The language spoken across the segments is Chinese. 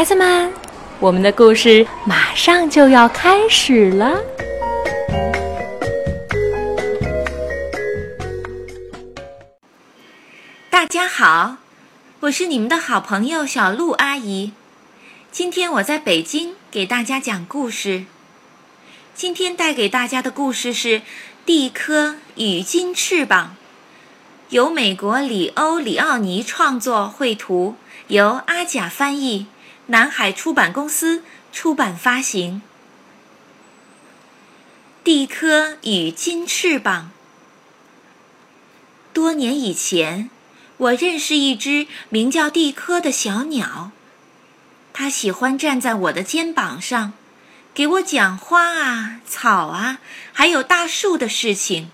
孩子们，我们的故事马上就要开始了。大家好，我是你们的好朋友小鹿阿姨。今天我在北京给大家讲故事。今天带给大家的故事是《蒂科与金翅膀》，由美国里欧里奥尼创作绘图，由阿甲翻译，南海出版公司出版发行。蒂科与金翅膀。多年以前，我认识一只名叫蒂科的小鸟，它喜欢站在我的肩膀上。给我讲花啊、草啊，还有大树的事情。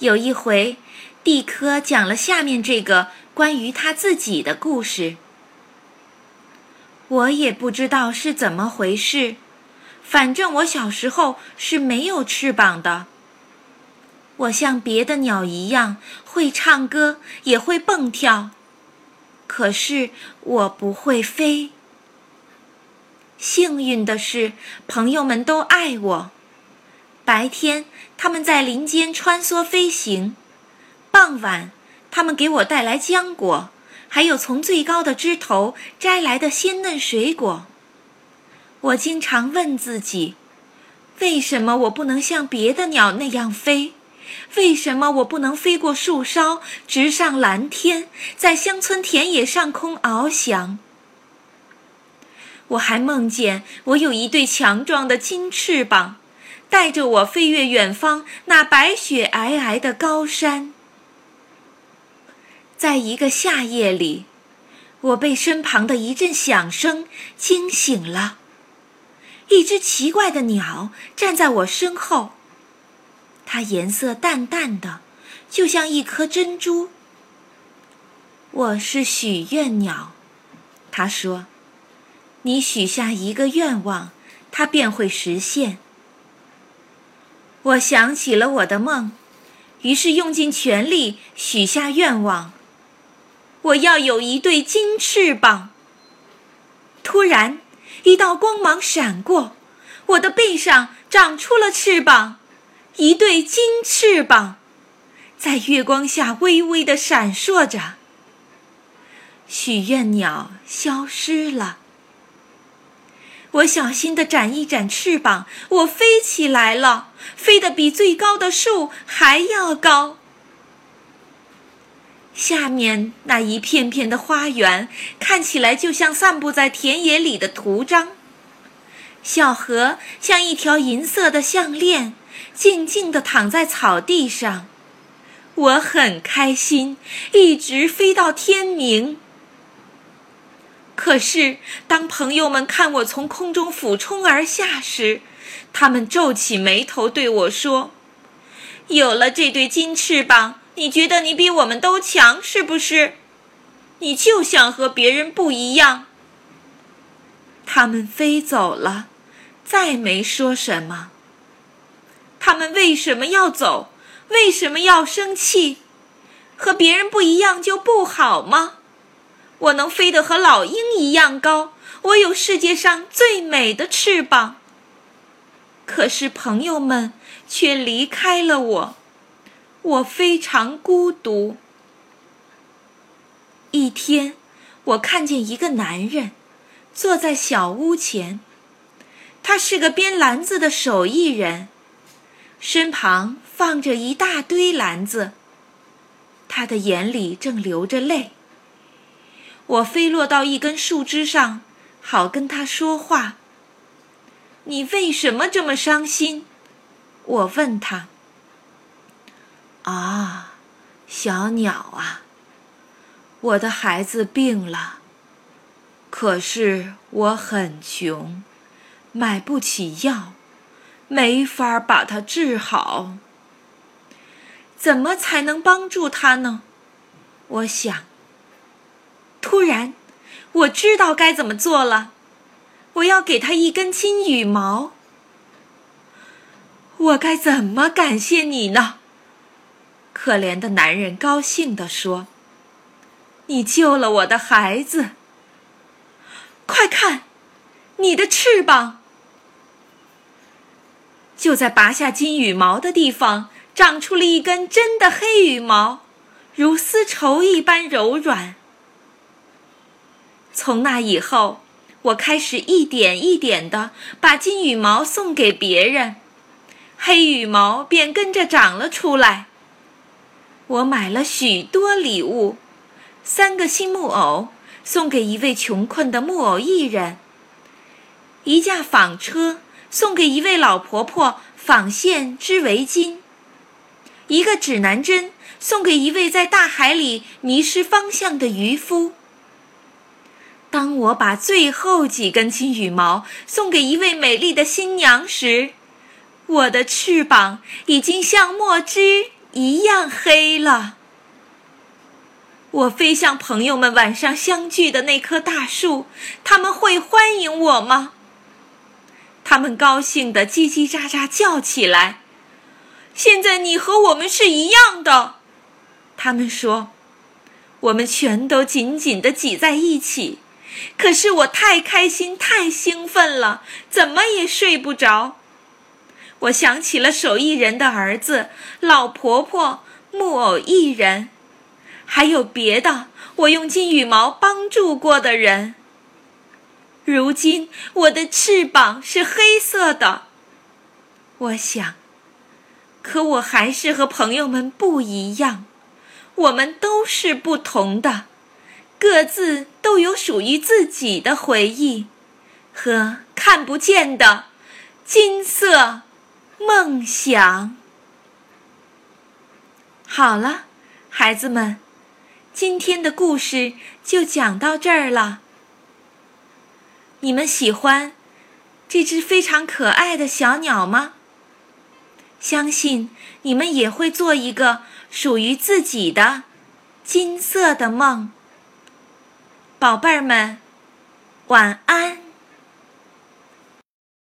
有一回，蒂科讲了下面这个关于他自己的故事。我也不知道是怎么回事，反正我小时候是没有翅膀的。我像别的鸟一样会唱歌，也会蹦跳，可是我不会飞。幸运的是，朋友们都爱我。白天，他们在林间穿梭飞行；傍晚，他们给我带来浆果，还有从最高的枝头摘来的鲜嫩水果。我经常问自己：为什么我不能像别的鸟那样飞？为什么我不能飞过树梢，直上蓝天，在乡村田野上空翱翔？我还梦见我有一对强壮的金翅膀，带着我飞越远方那白雪皑皑的高山。在一个夏夜里，我被身旁的一阵响声惊醒了。一只奇怪的鸟站在我身后，它颜色淡淡的，就像一颗珍珠。我是许愿鸟，他说。你许下一个愿望，它便会实现。我想起了我的梦，于是用尽全力许下愿望。我要有一对金翅膀。突然，一道光芒闪过，我的背上长出了翅膀，一对金翅膀，在月光下微微的闪烁着。许愿鸟消失了。我小心地展一展翅膀，我飞起来了，飞得比最高的树还要高。下面那一片片的花园看起来就像散布在田野里的图章，小河像一条银色的项链，静静地躺在草地上。我很开心，一直飞到天明。可是，当朋友们看我从空中俯冲而下时，他们皱起眉头对我说：“有了这对金翅膀，你觉得你比我们都强是不是？你就想和别人不一样。”他们飞走了，再没说什么。他们为什么要走？为什么要生气？和别人不一样就不好吗？我能飞得和老鹰一样高，我有世界上最美的翅膀。可是朋友们却离开了我，我非常孤独。一天，我看见一个男人坐在小屋前，他是个编篮子的手艺人，身旁放着一大堆篮子，他的眼里正流着泪。我飞落到一根树枝上，好跟他说话。你为什么这么伤心？我问他。啊，小鸟啊，我的孩子病了，可是我很穷，买不起药，没法把他治好。怎么才能帮助他呢？我想。突然，我知道该怎么做了。我要给他一根金羽毛。我该怎么感谢你呢？可怜的男人高兴地说：“你救了我的孩子。”快看，你的翅膀！就在拔下金羽毛的地方，长出了一根真的黑羽毛，如丝绸一般柔软。从那以后，我开始一点一点的把金羽毛送给别人，黑羽毛便跟着长了出来。我买了许多礼物，三个新木偶送给一位穷困的木偶艺人，一架纺车送给一位老婆婆纺线织围巾，一个指南针送给一位在大海里迷失方向的渔夫。当我把最后几根金羽毛送给一位美丽的新娘时，我的翅膀已经像墨汁。一样黑了。我飞向朋友们晚上相聚的那棵大树，他们会欢迎我吗？他们高兴地叽叽喳喳叫起来。现在你和我们是一样的，他们说。我们全都紧紧地挤在一起，可是我太开心、太兴奋了，怎么也睡不着。我想起了手艺人的儿子、老婆婆、木偶艺人，还有别的我用金羽毛帮助过的人。如今我的翅膀是黑色的，我想，可我还是和朋友们不一样，我们都是不同的，各自都有属于自己的回忆和看不见的金色。梦想。好了，孩子们，今天的故事就讲到这儿了。你们喜欢这只非常可爱的小鸟吗？相信你们也会做一个属于自己的金色的梦。宝贝儿们，晚安。